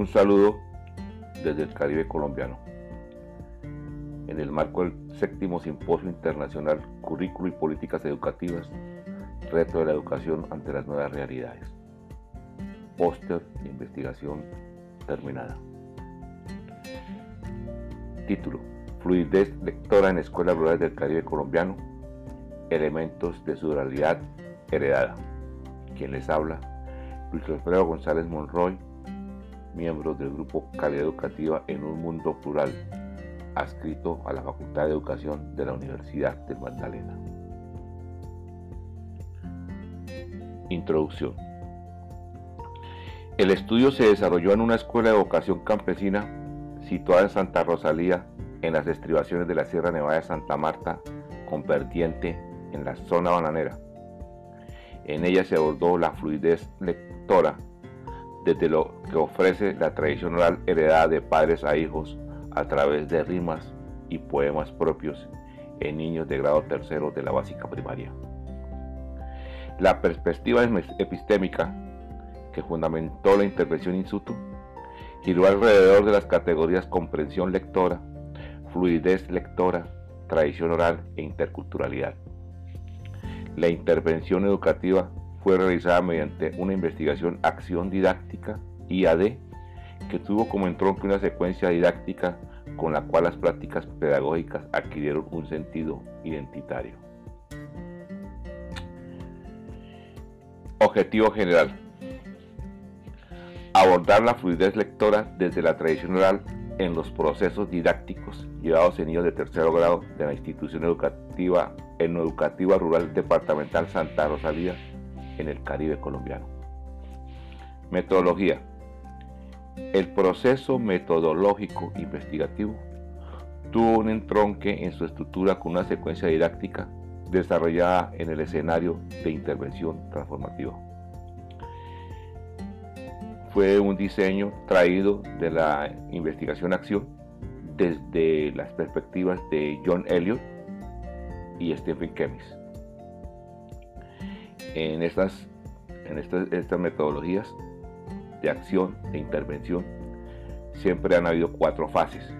Un saludo desde el Caribe colombiano. En el marco del séptimo Simposio Internacional Currículo y Políticas Educativas, Reto de la Educación ante las Nuevas Realidades. Póster de investigación terminada. Título. Fluidez lectora en escuelas rurales del Caribe colombiano. Elementos de su realidad heredada. Quien les habla, Luis Alfredo González Monroy, miembro del grupo Calidad Educativa en un Mundo Plural, adscrito a la Facultad de Educación de la Universidad de Magdalena. Introducción. El estudio se desarrolló en una escuela de vocación campesina situada en Santa Rosalía, en las estribaciones de la Sierra Nevada de Santa Marta, con vertiente en la zona bananera. En ella se abordó la fluidez lectora desde lo que ofrece la tradición oral heredada de padres a hijos a través de rimas y poemas propios en niños de grado tercero de la básica primaria. La perspectiva epistémica que fundamentó la intervención in situ giró alrededor de las categorías comprensión lectora, fluidez lectora, tradición oral e interculturalidad. La intervención educativa fue realizada mediante una investigación acción didáctica IAD que tuvo como entronque una secuencia didáctica con la cual las prácticas pedagógicas adquirieron un sentido identitario. Objetivo general. Abordar la fluidez lectora desde la tradición oral en los procesos didácticos llevados en niños de tercer grado de la institución educativa en Educativa Rural Departamental Santa Rosalía en el Caribe colombiano. Metodología. El proceso metodológico investigativo tuvo un entronque en su estructura con una secuencia didáctica desarrollada en el escenario de intervención transformativa. Fue un diseño traído de la investigación-acción desde las perspectivas de John Elliott y Stephen Kemis. En estas, en estas, estas metodologías de acción, de intervención, siempre han habido cuatro fases,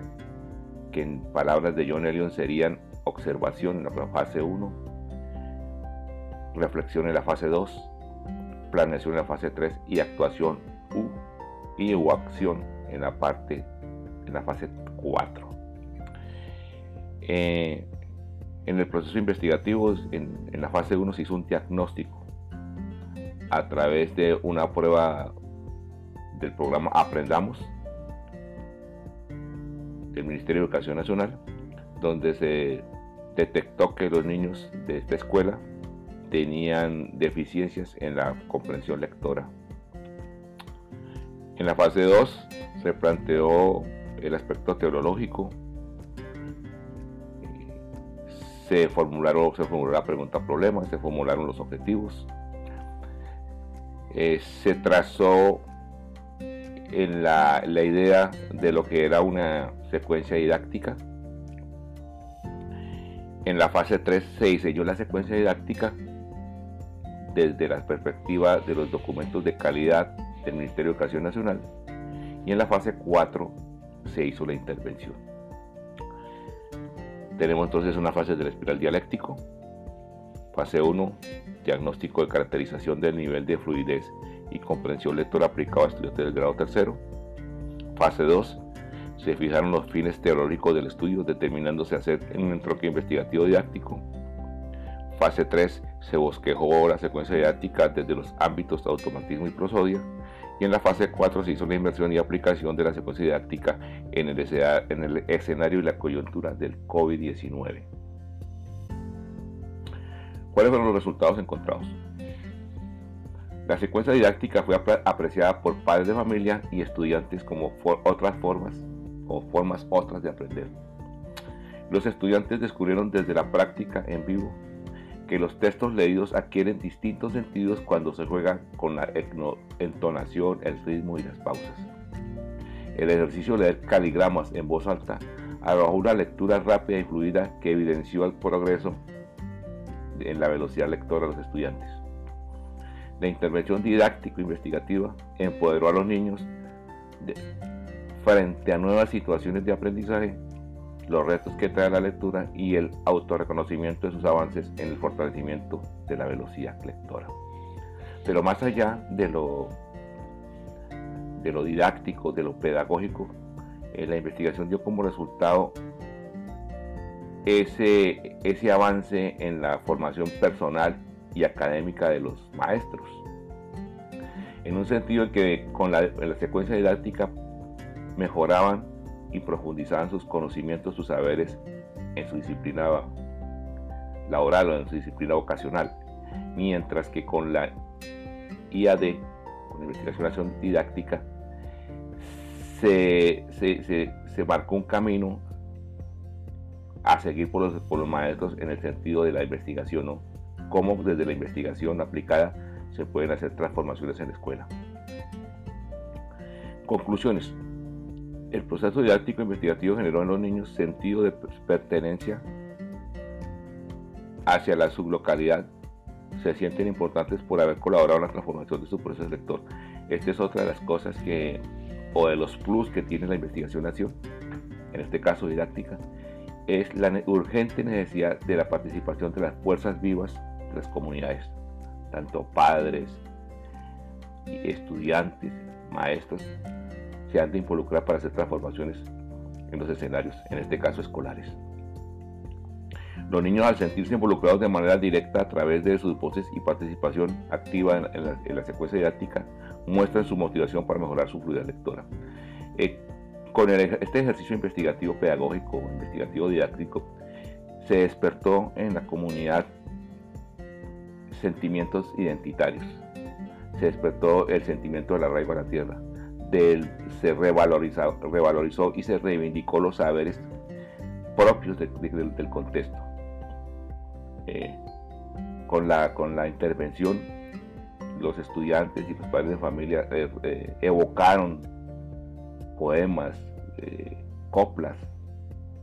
que en palabras de John Elliott serían observación en la fase 1, reflexión en la fase 2, planeación en la fase 3 y actuación U y o acción en la parte en la fase 4. Eh, en el proceso investigativo, en, en, la fase 1 se hizo un diagnóstico a través de una prueba del programa Aprendamos del Ministerio de Educación Nacional, donde se detectó que los niños de esta escuela tenían deficiencias en la comprensión lectora. En la fase 2 se planteó el aspecto teológico, se formularon, se formuló la pregunta problema, se formularon los objetivos, eh, se trazó en la, la idea de lo que era una secuencia didáctica. En la fase 3 se diseñó la secuencia didáctica desde la perspectiva de los documentos de calidad del Ministerio de Educación Nacional y en la fase 4 se hizo la intervención. Tenemos entonces una fase del espiral dialéctico, fase 1, diagnóstico de caracterización del nivel de fluidez y comprensión lectora aplicado a estudiantes del grado tercero, fase 2, se fijaron los fines teóricos del estudio determinándose hacer un entroque investigativo didáctico, Fase 3 se bosquejó la secuencia didáctica desde los ámbitos de automatismo y prosodia. Y en la fase 4 se hizo la inversión y aplicación de la secuencia didáctica en el escenario y la coyuntura del COVID-19. ¿Cuáles fueron los resultados encontrados? La secuencia didáctica fue apreciada por padres de familia y estudiantes como otras formas o formas otras de aprender. Los estudiantes descubrieron desde la práctica en vivo que los textos leídos adquieren distintos sentidos cuando se juegan con la entonación, el ritmo y las pausas. El ejercicio de leer caligramas en voz alta arrojó una lectura rápida y fluida que evidenció el progreso en la velocidad lectora de los estudiantes. La intervención didáctico-investigativa empoderó a los niños frente a nuevas situaciones de aprendizaje, los retos que trae la lectura y el autorreconocimiento de sus avances en el fortalecimiento de la velocidad lectora. Pero más allá de lo, de lo didáctico, de lo pedagógico, eh, la investigación dio como resultado ese, ese avance en la formación personal y académica de los maestros. En un sentido que con la, la secuencia didáctica mejoraban y profundizaban sus conocimientos, sus saberes en su disciplina laboral o en su disciplina vocacional, mientras que con la IAD, con investigación didáctica, se, se, marcó un camino a seguir por los, maestros en el sentido de la investigación, ¿no? Cómo desde la investigación aplicada se pueden hacer transformaciones en la escuela. Conclusiones. El proceso didáctico investigativo generó en los niños sentido de pertenencia hacia la sublocalidad. Se sienten importantes por haber colaborado en la transformación de su proceso lector. Esta es otra de las cosas que, o de los plus que tiene la investigación-acción, en este caso didáctica, es la urgente necesidad de la participación de las fuerzas vivas de las comunidades, tanto padres, estudiantes, maestros, se han de involucrar para hacer transformaciones en los escenarios, en este caso escolares. Los niños al sentirse involucrados de manera directa a través de sus voces y participación activa en, la, secuencia didáctica muestran su motivación para mejorar su fluidez lectora. Eh, con este ejercicio investigativo pedagógico, investigativo didáctico, se despertó en la comunidad sentimientos identitarios. Se despertó el sentimiento del arraigo a la tierra, se revalorizó, y se reivindicó los saberes propios del contexto. Eh, con, la, con la intervención, los estudiantes y los padres de familia eh, eh, evocaron poemas, coplas,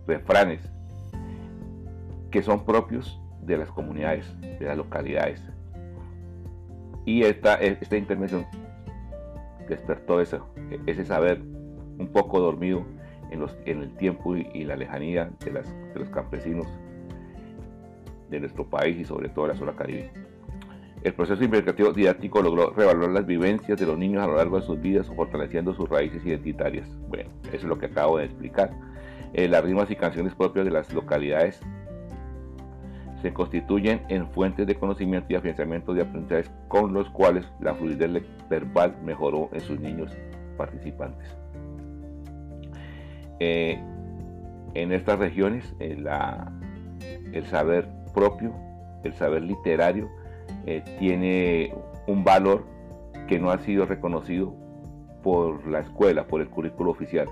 refranes, que son propios de las comunidades, de las localidades. Y esta, esta intervención despertó ese, ese saber un poco dormido en, los, en el tiempo y, la lejanía de, de, los campesinos de nuestro país y sobre todo de la zona caribe. El proceso investigativo didáctico logró revalorar las vivencias de los niños a lo largo de sus vidas, fortaleciendo sus raíces identitarias. Bueno, eso es lo que acabo de explicar. Eh, las rimas y canciones propias de las localidades se constituyen en fuentes de conocimiento y afianzamiento de aprendizajes con los cuales la fluidez verbal mejoró en sus niños participantes. Eh, en estas regiones eh, el saber propio, el saber literario, eh, tiene un valor que no ha sido reconocido por la escuela, por el currículo oficial.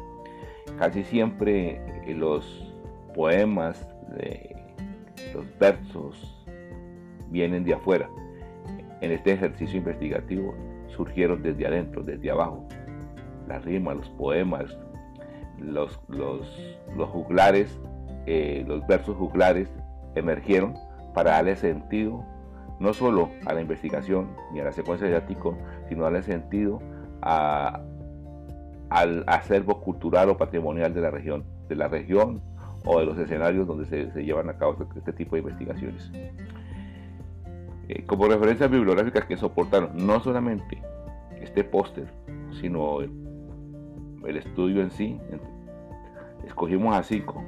Casi siempre los poemas, los versos vienen de afuera. En este ejercicio investigativo surgieron desde adentro, desde abajo. Las rimas, los poemas, los, los, juglares, eh, los versos juglares emergieron para darle sentido no solo a la investigación ni a la secuencia didáctica, sino darle sentido al acervo cultural o patrimonial de la región, de la región o de los escenarios donde se, llevan a cabo este, este tipo de investigaciones. Eh, como referencias bibliográficas que soportaron no solamente este póster, sino el, estudio en sí, escogimos a cinco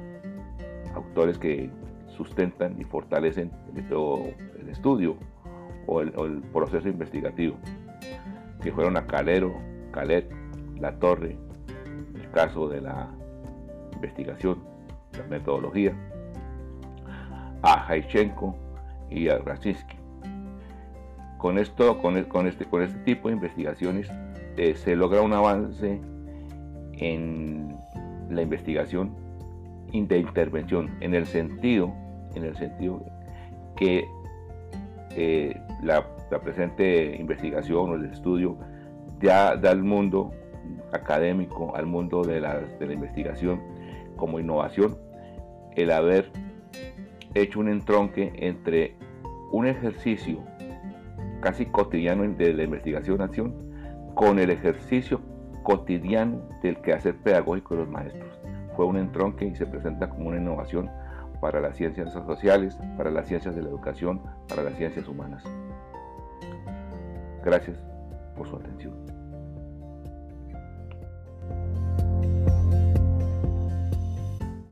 autores que sustentan y fortalecen el, estudio o el, proceso investigativo, que fueron a Calero, Calet, La Torre, el caso de la investigación, la metodología, a Haichenko y a Raczynski. Con esto, con, con, este, con este tipo de investigaciones, eh, se logra un avance en la investigación de intervención, en el sentido, en el sentido que eh, la, presente investigación o el estudio ya da al mundo académico, al mundo de la, de la investigación como innovación, el haber hecho un entronque entre un ejercicio casi cotidiano de la investigación-acción con el ejercicio cotidiano del quehacer pedagógico de los maestros. Fue un entronque y se presenta como una innovación para las ciencias sociales, para las ciencias de la educación, para las ciencias humanas. Gracias por su atención.